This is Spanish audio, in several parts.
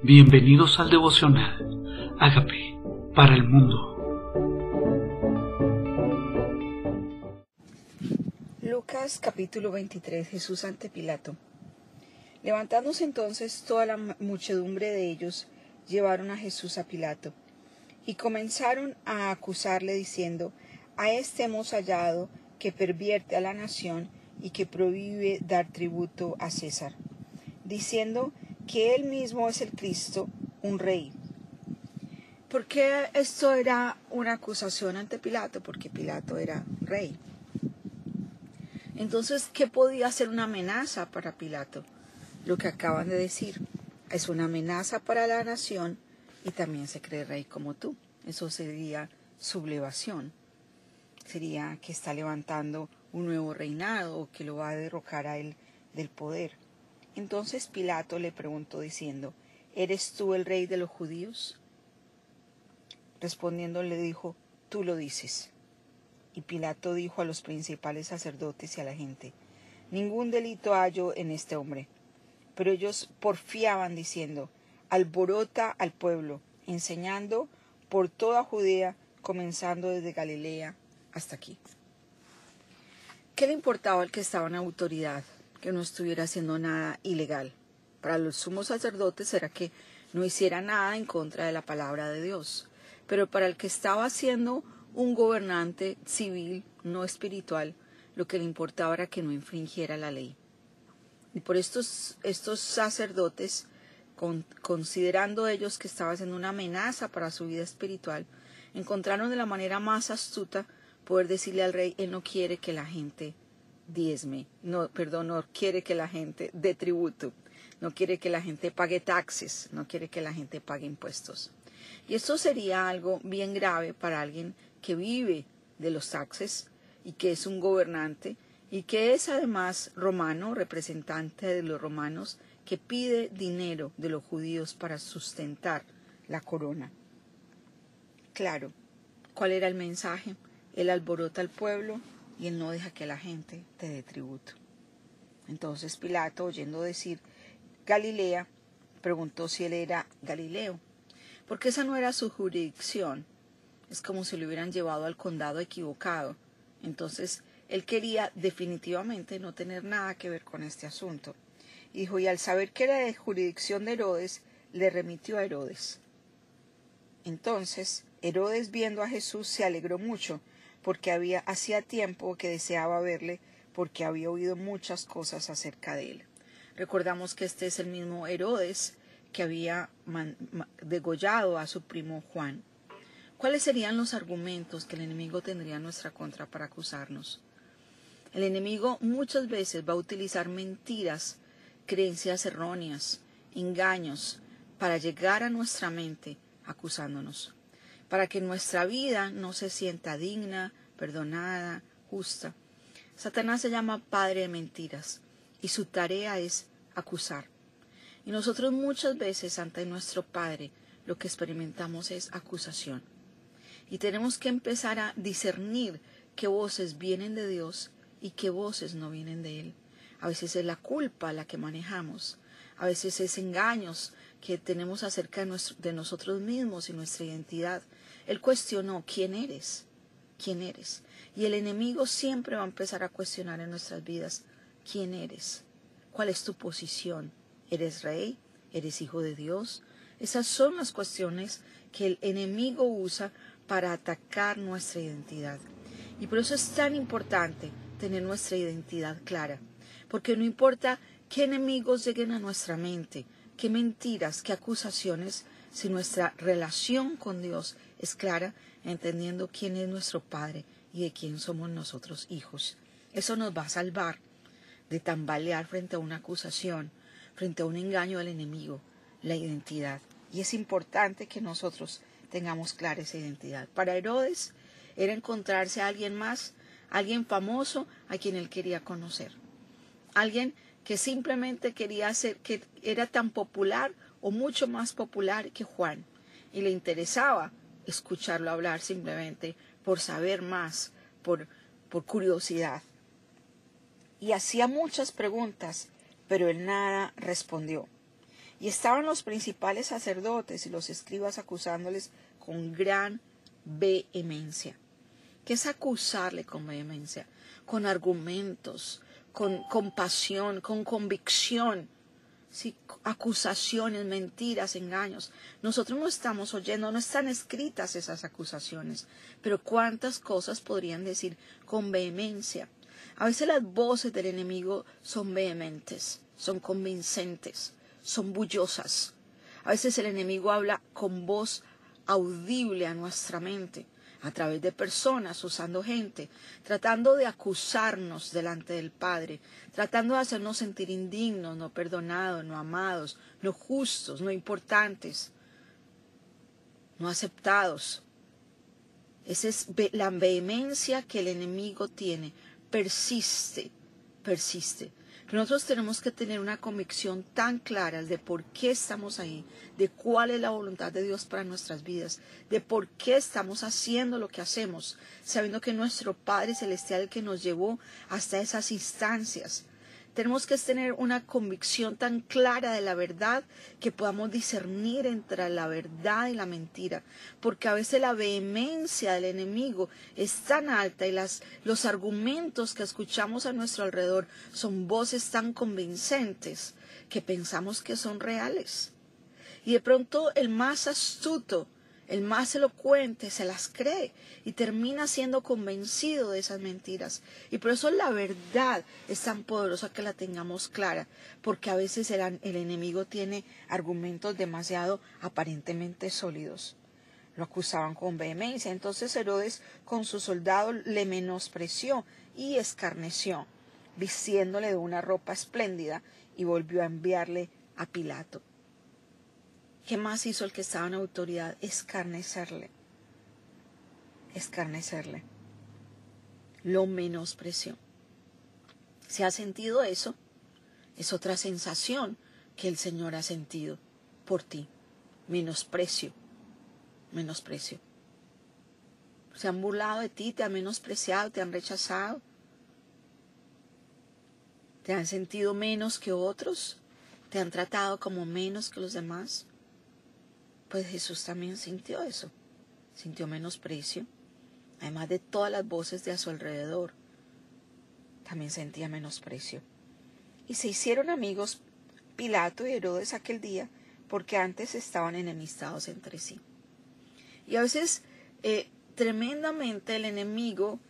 Bienvenidos al devocional. Hágame para el mundo. Lucas capítulo 23 Jesús ante Pilato. Levantándose entonces toda la muchedumbre de ellos, llevaron a Jesús a Pilato, y comenzaron a acusarle diciendo, A este hemos hallado que pervierte a la nación y que prohíbe dar tributo a César, diciendo que él mismo es el Cristo, un rey. ¿Por qué esto era una acusación ante Pilato? Porque Pilato era rey. Entonces, ¿qué podía ser una amenaza para Pilato? Lo que acaban de decir. Es una amenaza para la nación y también se cree rey como tú. Eso sería sublevación. Sería que está levantando un nuevo reinado o que lo va a derrocar a él del poder. Entonces Pilato le preguntó diciendo, ¿Eres tú el rey de los judíos? Respondiendo le dijo, Tú lo dices. Y Pilato dijo a los principales sacerdotes y a la gente, Ningún delito hallo en este hombre. Pero ellos porfiaban diciendo, Alborota al pueblo, enseñando por toda Judea, comenzando desde Galilea hasta aquí. ¿Qué le importaba al que estaba en autoridad? Que no estuviera haciendo nada ilegal. Para los sumos sacerdotes era que no hiciera nada en contra de la palabra de Dios. Pero para el que estaba siendo un gobernante civil, no espiritual, lo que le importaba era que no infringiera la ley. Y por estos, estos sacerdotes, considerando ellos que estaba siendo una amenaza para su vida espiritual, encontraron de la manera más astuta poder decirle al rey, él no quiere que la gente diezme, no, perdón, no quiere que la gente dé tributo, no quiere que la gente pague taxes, no quiere que la gente pague impuestos. Y esto sería algo bien grave para alguien que vive de los taxes y que es un gobernante y que es además romano, representante de los romanos, que pide dinero de los judíos para sustentar la corona. Claro, ¿cuál era el mensaje? Él alborota al pueblo, y él no deja que la gente te dé tributo. Entonces Pilato, oyendo decir Galilea, preguntó si él era Galileo, porque esa no era su jurisdicción. Es como si lo hubieran llevado al condado equivocado. Entonces él quería definitivamente no tener nada que ver con este asunto. dijo, y al saber que era de jurisdicción de Herodes, le remitió a Herodes. Entonces Herodes, viendo a Jesús, se alegró mucho, porque había hacía tiempo que deseaba verle, porque había oído muchas cosas acerca de él. Recordamos que este es el mismo Herodes que había degollado a su primo Juan. ¿Cuáles serían los argumentos que el enemigo tendría en nuestra contra para acusarnos? El enemigo muchas veces va a utilizar mentiras, creencias erróneas, engaños, para llegar a nuestra mente acusándonos para que nuestra vida no se sienta digna, perdonada, justa. Satanás se llama padre de mentiras y su tarea es acusar. Y nosotros muchas veces ante nuestro Padre lo que experimentamos es acusación. Y tenemos que empezar a discernir qué voces vienen de Dios y qué voces no vienen de Él. A veces es la culpa la que manejamos, a veces es engaños que tenemos acerca de, nosotros mismos y nuestra identidad. Él cuestionó quién eres, quién eres. Y el enemigo siempre va a empezar a cuestionar en nuestras vidas quién eres, cuál es tu posición. ¿Eres rey? ¿Eres hijo de Dios? Esas son las cuestiones que el enemigo usa para atacar nuestra identidad. Y por eso es tan importante tener nuestra identidad clara, porque no importa qué enemigos lleguen a nuestra mente, qué mentiras, qué acusaciones, si nuestra relación con Dios es clara, entendiendo quién es nuestro Padre y de quién somos nosotros hijos. Eso nos va a salvar de tambalear frente a una acusación, frente a un engaño del enemigo, la identidad. Y es importante que nosotros tengamos clara esa identidad. Para Herodes era encontrarse a alguien más, alguien famoso a quien él quería conocer. Alguien que simplemente quería ser, que era tan popular o mucho más popular que Juan, y le interesaba escucharlo hablar simplemente por saber más, por, por curiosidad. Y hacía muchas preguntas, pero él nada respondió. Y estaban los principales sacerdotes y los escribas acusándoles con gran vehemencia. ¿Qué es acusarle con vehemencia? Con argumentos, con compasión, con convicción. Sí, acusaciones, mentiras, engaños. Nosotros no estamos oyendo, no están escritas esas acusaciones, pero cuántas cosas podrían decir con vehemencia. A veces las voces del enemigo son vehementes, son convincentes son bullosas. A veces el enemigo habla con voz audible a nuestra mente, a través de personas, usando gente, tratando de acusarnos delante del Padre, tratando de hacernos sentir indignos, no perdonados, no amados, no justos, no importantes, no aceptados. Esa es la vehemencia que el enemigo tiene. Persiste, persiste nosotros tenemos que tener una convicción tan clara de por qué estamos ahí, de cuál es la voluntad de Dios para nuestras vidas, de por qué estamos haciendo lo que hacemos, sabiendo que nuestro Padre Celestial que nos llevó hasta esas instancias, tenemos que tener una convicción tan clara de la verdad que podamos discernir entre la verdad y la mentira, porque a veces la vehemencia del enemigo es tan alta y las, los argumentos que escuchamos a nuestro alrededor son voces tan convincentes que pensamos que son reales. Y de pronto el más astuto el más elocuente se las cree y termina siendo convencido de esas mentiras. Y por eso la verdad es tan poderosa que la tengamos clara, porque a veces el, el enemigo tiene argumentos demasiado aparentemente sólidos. Lo acusaban con vehemencia. Entonces Herodes con su soldado le menospreció y escarneció, vistiéndole de una ropa espléndida, y volvió a enviarle a Pilato. ¿Qué más hizo el que estaba en autoridad? Escarnecerle. Escarnecerle. Lo menospreció. ¿Se ha sentido eso? Es otra sensación que el Señor ha sentido por ti. Menosprecio. Menosprecio. Se han burlado de ti, te han menospreciado, te han rechazado. ¿Te han sentido menos que otros? ¿Te han tratado como menos que los demás? Pues Jesús también sintió eso, sintió menosprecio, además de todas las voces de a su alrededor, también sentía menosprecio. Y se hicieron amigos Pilato y Herodes aquel día, porque antes estaban enemistados entre sí. Y a veces eh, tremendamente el enemigo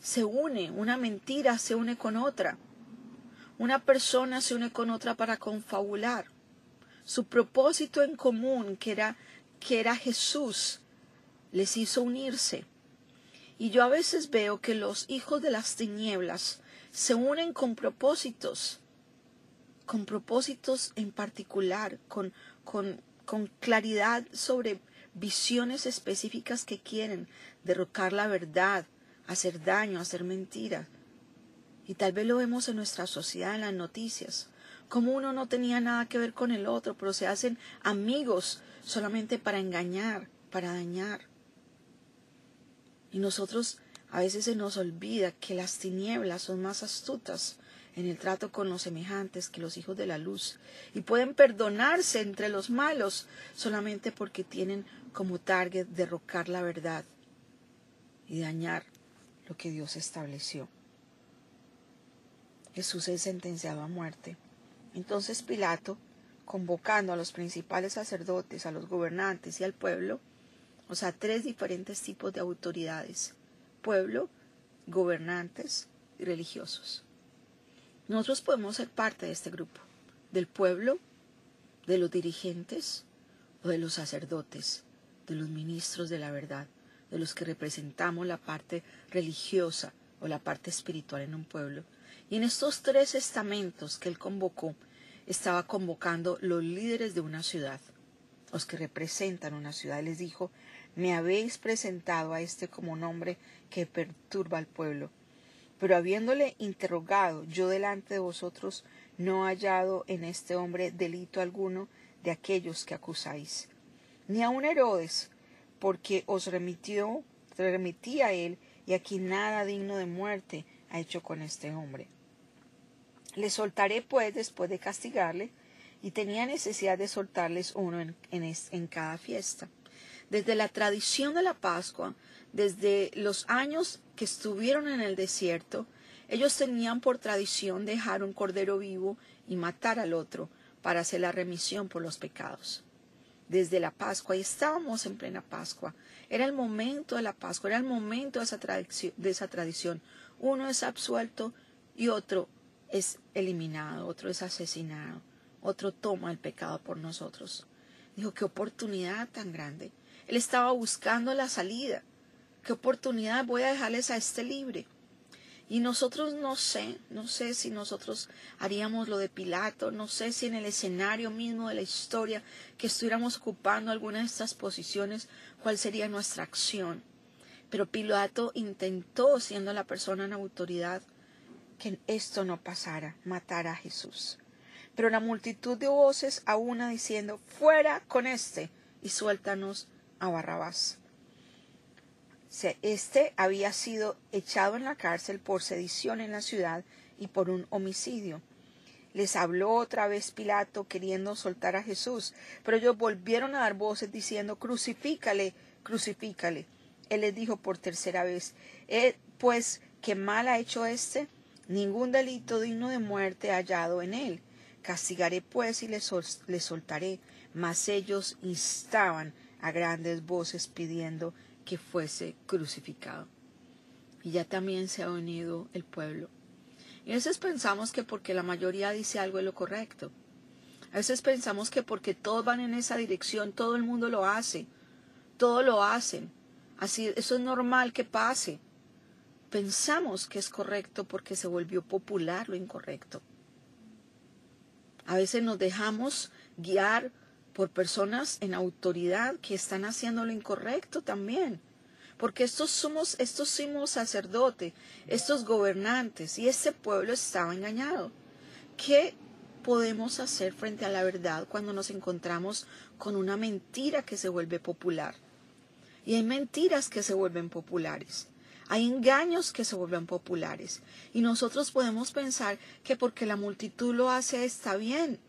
se une, una mentira se une con otra, una persona se une con otra para confabular su propósito en común, que era, que era Jesús, les hizo unirse. Y yo a veces veo que los hijos de las tinieblas se unen con propósitos, con propósitos en particular, con, con, con claridad sobre visiones específicas que quieren, derrocar la verdad, hacer daño, hacer mentira. Y tal vez lo vemos en nuestra sociedad, en las noticias como uno no tenía nada que ver con el otro, pero se hacen amigos solamente para engañar, para dañar. Y nosotros a veces se nos olvida que las tinieblas son más astutas en el trato con los semejantes que los hijos de la luz, y pueden perdonarse entre los malos solamente porque tienen como target derrocar la verdad y dañar lo que Dios estableció. Jesús es sentenciado a muerte entonces Pilato, convocando a los principales sacerdotes, a los gobernantes y al pueblo, o sea, tres diferentes tipos de autoridades, pueblo, gobernantes y religiosos. Nosotros podemos ser parte de este grupo, del pueblo, de los dirigentes o de los sacerdotes, de los ministros de la verdad, de los que representamos la parte religiosa o la parte espiritual en un pueblo. Y en estos tres estamentos que él convocó, estaba convocando los líderes de una ciudad, los que representan una ciudad. Les dijo, me habéis presentado a este como un hombre que perturba al pueblo. Pero habiéndole interrogado yo delante de vosotros, no he hallado en este hombre delito alguno de aquellos que acusáis, ni aun Herodes, porque os remitió, remití a él, y aquí nada digno de muerte ha hecho con este hombre. Le soltaré pues después de castigarle, y tenía necesidad de soltarles uno en, en cada fiesta. Desde la tradición de la Pascua, desde los años que estuvieron en el desierto, ellos tenían por tradición dejar un cordero vivo y matar al otro para hacer la remisión por los pecados. Desde la Pascua, y estábamos en plena Pascua, era el momento de la Pascua, era el momento de esa, tradición, de esa tradición. Uno es absuelto y otro es eliminado, otro es asesinado, otro toma el pecado por nosotros. Dijo, qué oportunidad tan grande. Él estaba buscando la salida. Qué oportunidad voy a dejarles a este libre. Y nosotros no sé, no sé si nosotros haríamos lo de Pilato, no sé si en el escenario mismo de la historia que estuviéramos ocupando alguna de estas posiciones, cuál sería nuestra acción. Pero Pilato intentó, siendo la persona en autoridad, que esto no pasara, matar a Jesús. Pero la multitud de voces a una diciendo, fuera con este y suéltanos a Barrabás. Este había sido echado en la cárcel por sedición en la ciudad y por un homicidio. Les habló otra vez Pilato queriendo soltar a Jesús, pero ellos volvieron a dar voces diciendo Crucifícale, crucifícale. Él les dijo por tercera vez eh, Pues, ¿qué mal ha hecho éste? Ningún delito digno de muerte hallado en él. Castigaré pues y le, soltaré. Mas ellos instaban a grandes voces pidiendo que fuese crucificado. Y ya también se ha unido el pueblo. Y a veces pensamos que porque la mayoría dice algo es lo correcto. A veces pensamos que porque todos van en esa dirección, todo el mundo lo hace. Todo lo hacen. Así, eso es normal que pase. Pensamos que es correcto porque se volvió popular lo incorrecto. A veces nos dejamos guiar por personas en autoridad que están haciendo lo incorrecto también. Porque estos somos, estos somos sacerdotes, estos gobernantes y este pueblo estaba engañado. ¿Qué podemos hacer frente a la verdad cuando nos encontramos con una mentira que se vuelve popular? Y hay mentiras que se vuelven populares. Hay engaños que se vuelven populares. Y nosotros podemos pensar que porque la multitud lo hace está bien.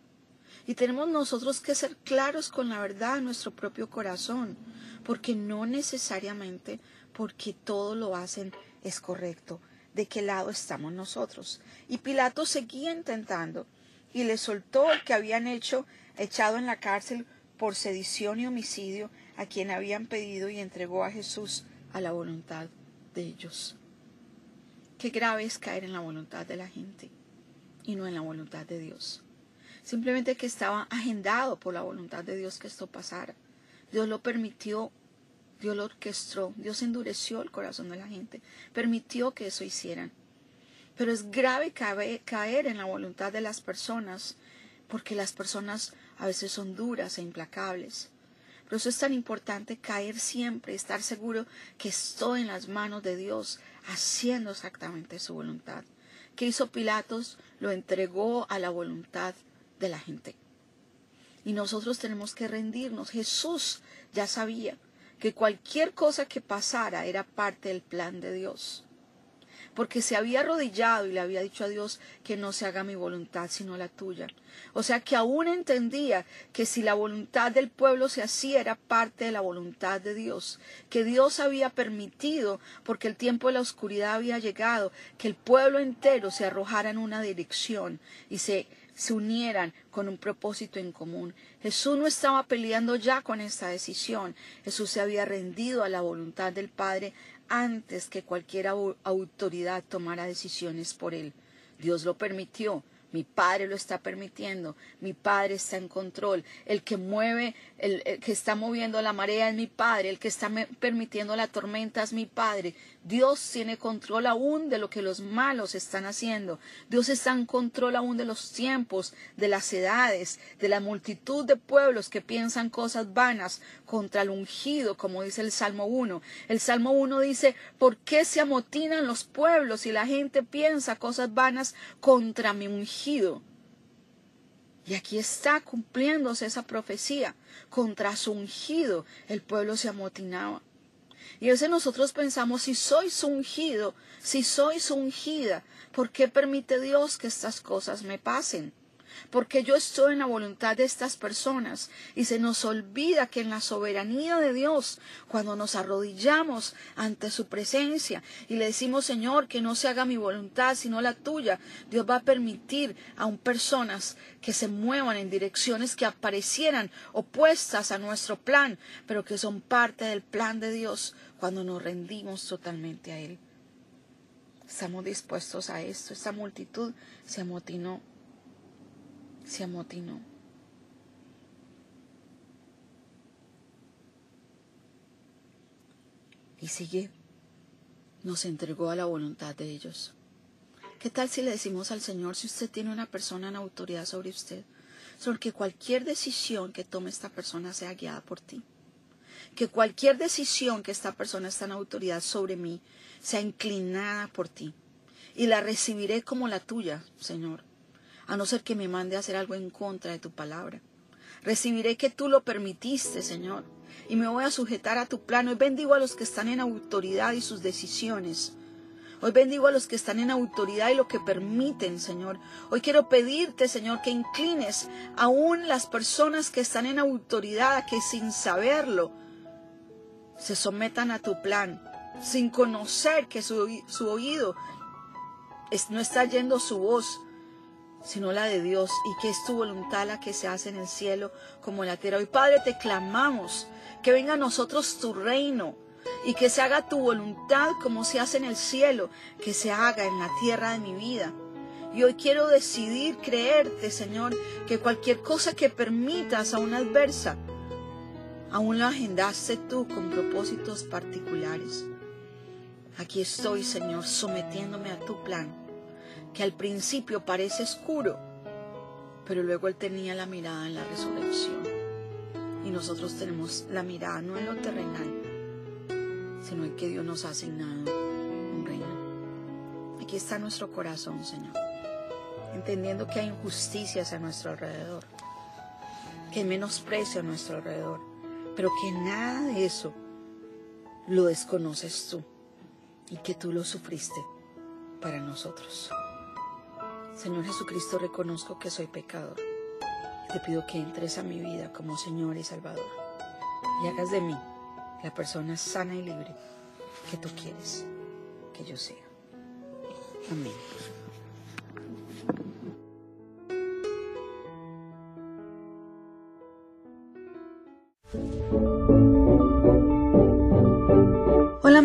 Y tenemos nosotros que ser claros con la verdad en nuestro propio corazón, porque no necesariamente porque todo lo hacen es correcto. ¿De qué lado estamos nosotros? Y Pilato seguía intentando y le soltó el que habían hecho, echado en la cárcel por sedición y homicidio, a quien habían pedido y entregó a Jesús a la voluntad ellos. Qué grave es caer en la voluntad de la gente y no en la voluntad de Dios simplemente que estaba agendado por la voluntad de Dios que esto pasara. Dios lo permitió, Dios lo orquestó, Dios endureció el corazón de la gente, permitió que eso hicieran. Pero es grave caer en la voluntad de las personas, porque las personas a veces son duras e implacables. Por eso es tan importante caer siempre, estar seguro que estoy en las manos de Dios, haciendo exactamente su voluntad. ¿Qué hizo Pilatos? Lo entregó a la voluntad de la gente. Y nosotros tenemos que rendirnos. Jesús ya sabía que cualquier cosa que pasara era parte del plan de Dios. Porque se había arrodillado y le había dicho a Dios que no se haga mi voluntad sino la tuya. O sea que aún entendía que si la voluntad del pueblo se hacía era parte de la voluntad de Dios, que Dios había permitido, porque el tiempo de la oscuridad había llegado, que el pueblo entero se arrojara en una dirección y se se unieran con un propósito en común. Jesús no estaba peleando ya con esta decisión. Jesús se había rendido a la voluntad del Padre antes que cualquier autoridad tomara decisiones por él. Dios lo permitió, mi Padre lo está permitiendo, mi Padre está en control, el que mueve, el, que está moviendo la marea es mi Padre, el que está permitiendo la tormenta es mi Padre. Dios tiene control aún de lo que los malos están haciendo. Dios está en control aún de los tiempos, de las edades, de la multitud de pueblos que piensan cosas vanas contra el ungido, como dice el Salmo 1. El Salmo 1 dice, ¿por qué se amotinan los pueblos y la gente piensa cosas vanas contra mi ungido? Y aquí está cumpliéndose esa profecía. Contra su ungido el pueblo se amotinaba. Y a nosotros pensamos, si soy ungido, si soy ungida, ¿por qué permite Dios que estas cosas me pasen? Porque yo estoy en la voluntad de estas personas y se nos olvida que en la soberanía de Dios, cuando nos arrodillamos ante su presencia y le decimos, Señor, que no se haga mi voluntad sino la tuya, Dios va a permitir aún personas que se muevan en direcciones que aparecieran opuestas a nuestro plan, pero que son parte del plan de Dios cuando nos rendimos totalmente a Él. Estamos dispuestos a esto. Esta multitud se amotinó se amotinó. Y sigue, nos entregó a la voluntad de ellos. ¿Qué tal si le decimos al Señor, si usted tiene una persona en autoridad sobre usted, sobre que cualquier decisión que tome esta persona sea guiada por ti? Que cualquier decisión que esta persona está en autoridad sobre mí sea inclinada por ti. Y la recibiré como la tuya, Señor a no ser que me mande a hacer algo en contra de tu palabra. Recibiré que tú lo permitiste, Señor, y me voy a sujetar a tu plano. Hoy bendigo a los que están en autoridad y sus decisiones. Hoy bendigo a los que están en autoridad y lo que permiten, Señor. Hoy quiero pedirte, Señor, que inclines aún las personas que están en autoridad, que sin saberlo se sometan a tu plan, sin conocer que su, su oído no está yendo su voz, sino la de Dios, y que es tu voluntad la que se hace en el cielo como en la tierra. Hoy, Padre, te clamamos que venga a nosotros tu reino y que se haga tu voluntad como se hace en el cielo, que se haga en la tierra de mi vida. Y hoy quiero decidir creerte, Señor, que cualquier cosa que permitas a una adversa, aún la agendaste tú con propósitos particulares. Aquí estoy, Señor, sometiéndome a tu plan que al principio parece oscuro, pero luego Él tenía la mirada en la resurrección. Y nosotros tenemos la mirada no en lo terrenal, sino en que Dios nos ha asignado un reino. Aquí está nuestro corazón, Señor, entendiendo que hay injusticias a nuestro alrededor, que hay menosprecio a nuestro alrededor, pero que nada de eso lo desconoces tú y que tú lo sufriste para nosotros. Señor Jesucristo, reconozco que soy pecador. Te pido que entres a mi vida como Señor y Salvador y hagas de mí la persona sana y libre que tú quieres que yo sea. Amén.